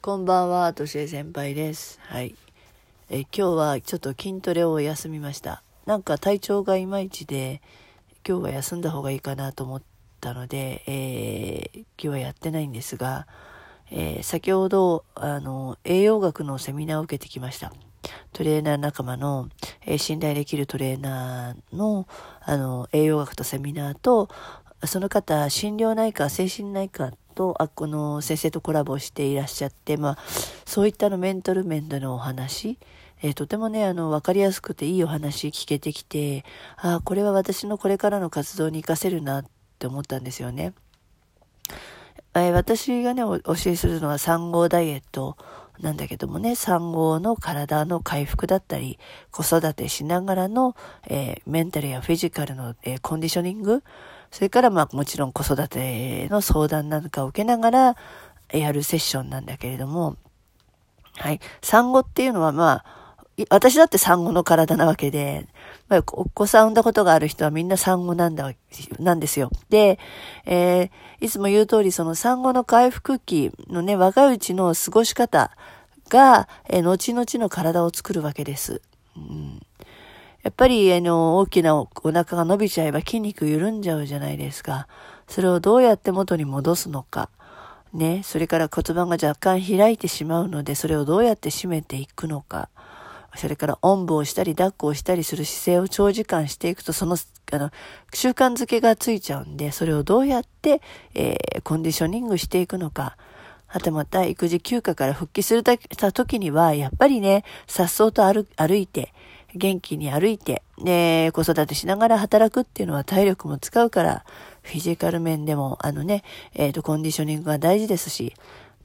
こんばんは、としえ先輩です。はい。え今日はちょっと筋トレを休みました。なんか体調がいまいちで、今日は休んだ方がいいかなと思ったので、えー今日はやってないんですが、えー先ほど、あの、栄養学のセミナーを受けてきました。トレーナー仲間の、えー信頼できるトレーナーの、あの、栄養学とセミナーと、その方、心療内科、精神内科と、あ、この先生とコラボしていらっしゃって、まあ、そういったのメンタル面でのお話、えーとてもね、あの、わかりやすくていいお話聞けてきて、ああこれは私のこれからの活動に活かせるなって思ったんですよね。えー私がね、お教えするのは産後ダイエットなんだけどもね、産後の体の回復だったり、子育てしながらの、えーメンタルやフィジカルの、えーコンディショニング、それからまあもちろん子育ての相談なんかを受けながらやるセッションなんだけれども、はい。産後っていうのはまあ、私だって産後の体なわけで、まあ、お子さん産んだことがある人はみんな産後なんだ、なんですよ。で、えーいつも言う通りその産後の回復期のね、若いうちの過ごし方が、えー後々の体を作るわけです。うんやっぱり、あの、大きなお腹が伸びちゃえば筋肉緩んじゃうじゃないですか。それをどうやって元に戻すのか。ね。それから骨盤が若干開いてしまうので、それをどうやって締めていくのか。それから、おんぶをしたり、抱っこをしたりする姿勢を長時間していくと、その、あの、習慣づけがついちゃうんで、それをどうやって、えーコンディショニングしていくのか。はたまた、育児休暇から復帰するたた時には、やっぱりね、さっそうと歩歩いて、元気に歩いて、で、子育てしながら働くっていうのは体力も使うから、フィジカル面でも、あのね、えっ、と、コンディショニングが大事ですし、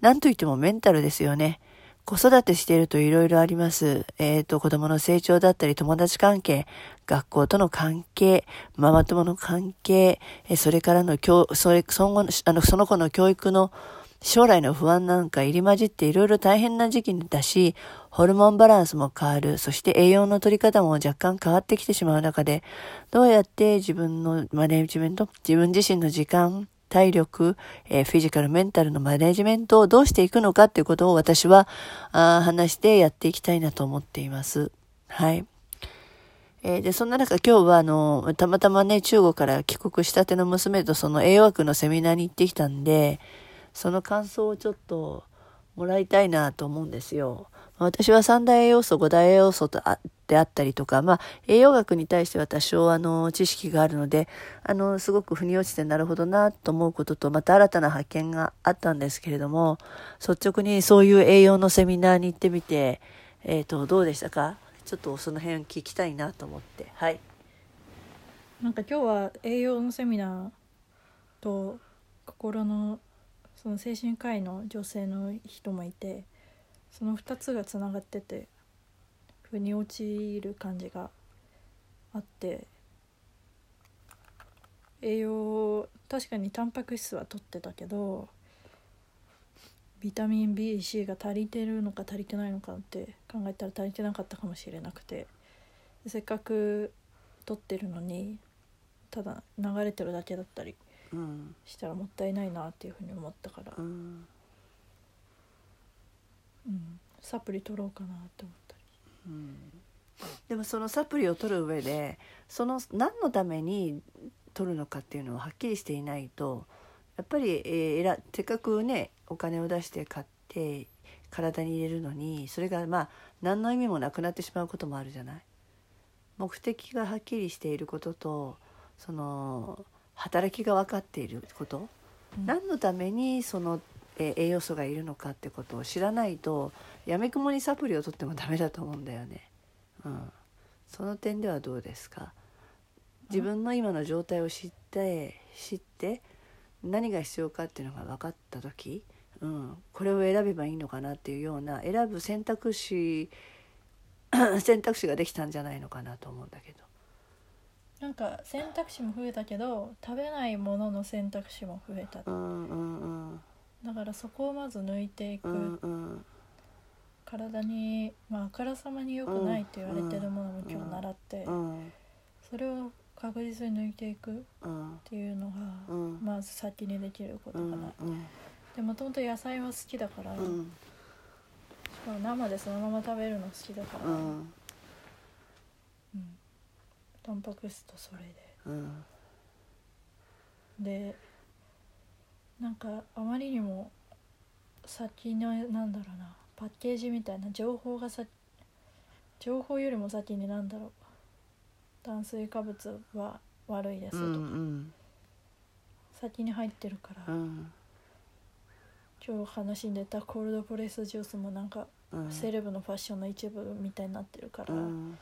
なんといってもメンタルですよね。子育てしているといろいろあります。えっ、と、子供の成長だったり、友達関係、学校との関係、ママ友の関係、それからの教、それ、そのあの、その子の教育の将来の不安なんか入り混じっていろいろ大変な時期だし、ホルモンバランスも変わる、そして栄養の取り方も若干変わってきてしまう中で、どうやって自分のマネジメント、自分自身の時間、体力、えーフィジカル、メンタルのマネジメントをどうしていくのかっていうことを私はあ話してやっていきたいなと思っています。はい。えーで、そんな中今日はあの、たまたまね、中国から帰国したての娘とその栄養学のセミナーに行ってきたんで、その感想をちょっともらいたいなと思うんですよ。私は三大栄養素、五大栄養素とあであったりとか、まあ、栄養学に対しては多少あの、知識があるので、あの、すごく腑に落ちてなるほどなと思うことと、また新たな発見があったんですけれども、率直にそういう栄養のセミナーに行ってみて、えっ、と、どうでしたか？ちょっとその辺聞きたいなと思って。はい。なんか今日は栄養のセミナーと心のその精神科医の女性の人もいてその2つがつながってて腑に落ちる感じがあって栄養確かにタンパク質は取ってたけどビタミン BC が足りてるのか足りてないのかって考えたら足りてなかったかもしれなくてせっかく取ってるのにただ流れてるだけだったりうん。したらもったいないなっていうふうに思ったから、うん。うん、サプリ取ろうかなって思ったり。うんでもそのサプリを取る上でその何のために取るのかっていうのをはっきりしていないとやっぱり、えーえらせっかくねお金を出して買って体に入れるのにそれがまあ何の意味もなくなってしまうこともあるじゃない？目的がはっきりしていることとその働きが分かっていること、うん。何のためにその、えー栄養素がいるのかってことを知らないとやみくもにサプリを取ってもダメだと思うんだよね。うん、その点ではどうですか？自分の今の状態を知って知って何が必要かっていうのが分かった時、うん、これを選べばいいのかなっていうような選ぶ選択肢 選択肢ができたんじゃないのかなと思うんだけど。なんか選択肢も増えたけど食べないものの選択肢も増えたうんうんうんだからそこをまず抜いていく、うんうん体に、まあ、あからさまに良くないって言われてるものも今日習って、うん。それを確実に抜いていくっうんていうのが、うん。まず先にできることうかな、でもともと野菜は好きだから、生でそのまま食べるの好きだから、うん。うん。タンパク質とそれうん。ででなんかあまりにも先のなんだろうなパッケージみたいな情報がさ情報よりも先になんだろう。炭水化物は悪いですうんうとか、ん先に入ってるから、うん今日話に出たコールドプレスジュースもなんかうんセレブのファッションの一部みたいになってるから、うん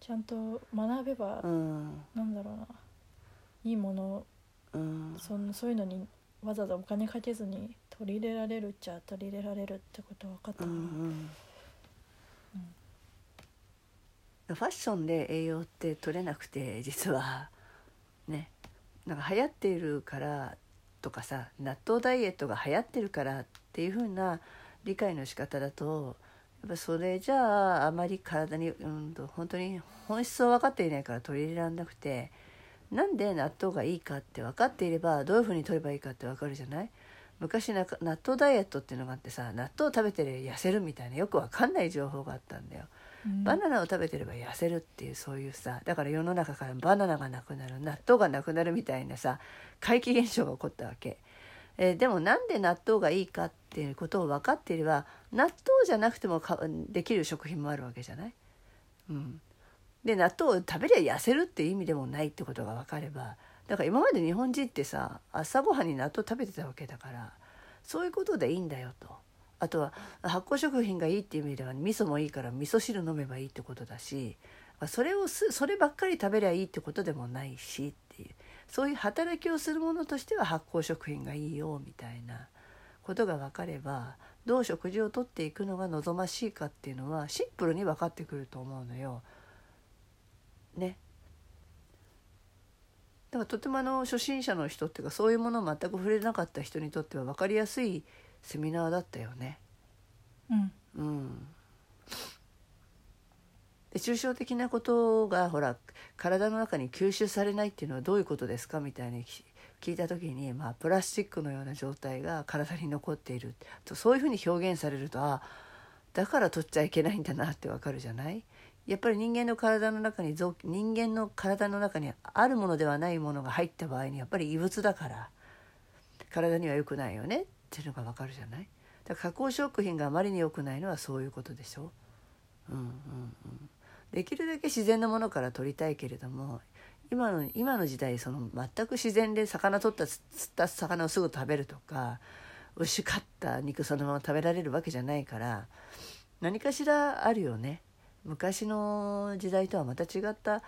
ちゃんと学べば、うん。なんだろうないいものをうん。そんそういうのにわざわざお金かけずに取り入れられるっちゃ取り入れられるってこと分かったうな、ん。ファッションで栄養って取れなくて実は。ね。なんか流行っているからとかさ納豆ダイエットが流行ってるからっていう風な理解の仕方だとやっぱそれじゃああまり体に、うん、と本当に本質を分かっていないから取り入れられなくてなんで納豆がいいかって分かっていればどういう風に取ればいいかって分かるじゃない？昔納豆ダイエットっていうのがあってさ納豆を食べてれば痩せるみたいなよく分かんない情報があったんだよ。うん。バナナを食べてれば痩せるっていうそういうさだから世の中からバナナがなくなる納豆がなくなるみたいなさ怪奇現象が起こったわけ、えーでもなんで納豆がいいかっていうことを分かっていれば納豆じゃなくてもかできる食品もあるわけじゃない、うん、で納豆を食べりゃ痩せるっていう意味でもないってことが分かればだから今まで日本人ってさ朝ごはんに納豆食べてたわけだからそういうことでいいんだよと。あとは発酵食品がいいっていう意味では味噌もいいから味噌汁飲めばいいってことだしそれをそればっかり食べりゃいいってことでもないしっていうそういう働きをするものとしては発酵食品がいいよみたいなことが分かればどう食事をとっていくのが望ましいかっていうのはシンプルに分かってくると思うのよ。ね。だからとてもあの初心者の人っていうかそういうものを全く触れなかった人にとっては分かりやすいセミナーだったよね。うんうん、で抽象的なことがほら体の中に吸収されないっていうのはどういうことですかみたいに聞いた時に、まあ、プラスチックのような状態が体に残っているとそういうふうに表現されるとあだから取っちゃいけないんだなってわかるじゃない？やっぱり人間の体の中に臓人間の体の中にあるものではないものが入った場合にやっぱり異物だから体には良くないよねっていうのがわかるじゃない？だから加工食品があまりに良くないのはそういうことでしょ？うんうんうん、できるだけ自然なものから取りたいけれども今の今の時代その全く自然で魚取った釣った魚をすぐ食べるとか牛飼った肉そのまま食べられるわけじゃないから何かしらあるよね。昔の時代とはまた違ったあ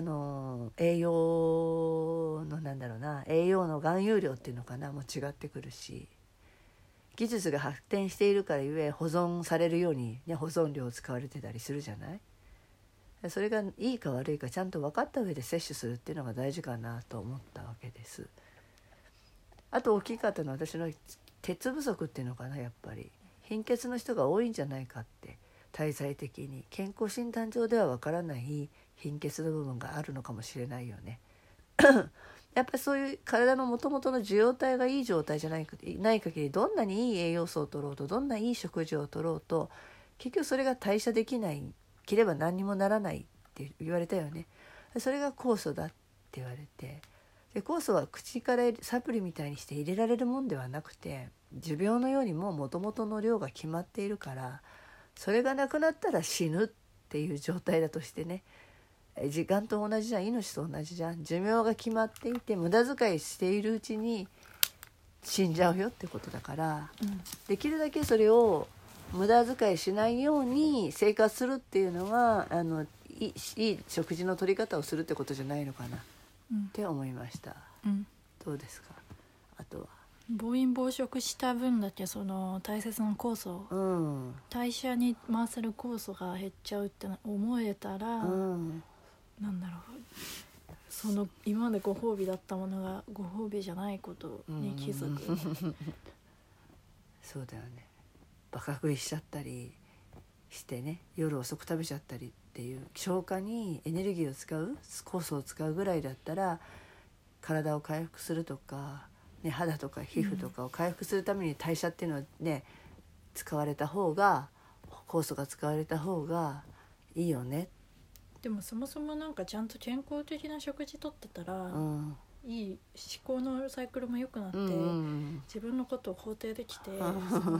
の栄養のなんだろうな栄養の含有量っていうのかなも違ってくるし。技術が発展しているからゆえ保存されるように、ね、保存料を使われてたりするじゃない？それがいいか悪いかちゃんと分かった上で摂取するっていうのが大事かなと思ったわけです。あと大きかったのは私の鉄不足っていうのかなやっぱり。貧血の人が多いんじゃないかって。滞在的に健康診断上ではわからない貧血の部分があるのかもしれないよね。やっぱりそういう体のもともとの受容体がいい状態じゃないない限りどんなにいい栄養素を取ろうとどんないい食事を取ろうと結局それが代謝できないければ何にもならないって言われたよね。それが酵素だって言われてで酵素は口からサプリみたいにして入れられるもんではなくて持病のようにももともとの量が決まっているからそれがなくなったら死ぬっていう状態だとしてね。時間と同じじゃん命と同じじゃん。寿命が決まっていて無駄遣いしているうちに死んじゃうよってことだから。うん。できるだけそれを無駄遣いしないように生活するっていうのがあのいい食事の取り方をするってことじゃないのかな。っうん。て思いました。うん。どうですか？暴飲暴食した分だけその大切な酵素うん。代謝に回せる酵素が減っちゃうって思えたら、うん。なんだろう。その今までご褒美だったものがご褒美じゃないことに気づく、そうだよね。バカ食いしちゃったりしてね夜遅く食べちゃったりっていう消化にエネルギーを使う酵素を使うぐらいだったら体を回復するとか、ね、肌とか皮膚とかを回復するために代謝っていうのはね使われた方が酵素が使われた方がいいよね。でもそもそもなんかちゃんと健康的な食事とってたら、うん。いい思考のサイクルも良くなって、うんうん自分のことを肯定できて、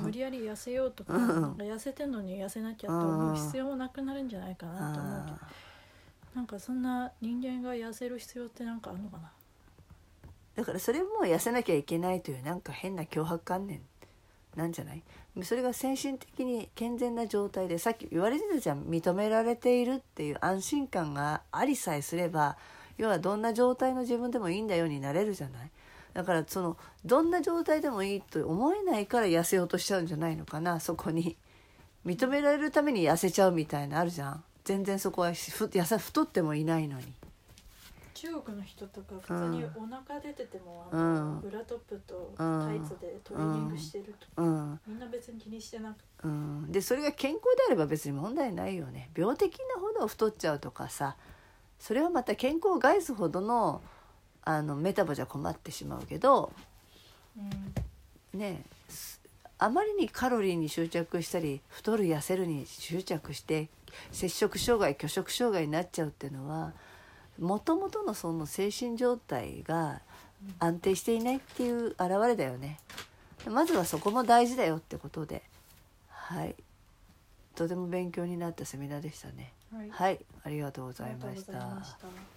無理やり痩せようとか,、か痩せてんのに痩せなきゃと思う必要もなくなるんじゃないかなと思うけど、あなんかそんな人間が痩せる必要ってなんかあるのかな？ーだからそれも痩せなきゃいけないというなんか変な脅迫観念なんじゃない？それが精神的に健全な状態でさっき言われてたじゃん認められているっていう安心感がありさえすれば要はどんな状態の自分でもいいんだようになれるじゃない？だからそのどんな状態でもいいと思えないから痩せようとしちゃうんじゃないのかな？そこに。認められるために痩せちゃうみたいなあるじゃん。全然そこは痩せ太ってもいないのに。中国の人とか普通にお腹出てても、あのうん。ブラトップとタイツでトレーニングしてるとか、うん。みんな別に気にしてなくて。うん、でそれが健康であれば別に問題ないよね。病的なほど太っちゃうとかさそれはまた健康を害すほどのあのメタボじゃ困ってしまうけどうん。ねすあまりにカロリーに執着したり太る痩せるに執着して摂食障害拒食障害になっちゃうっていうのはもともとのその精神状態が安定していないっていう現れだよね。まずはそこも大事だよってことで。はい。とても勉強になったセミナーでしたね。はい。はい。ありがとうございました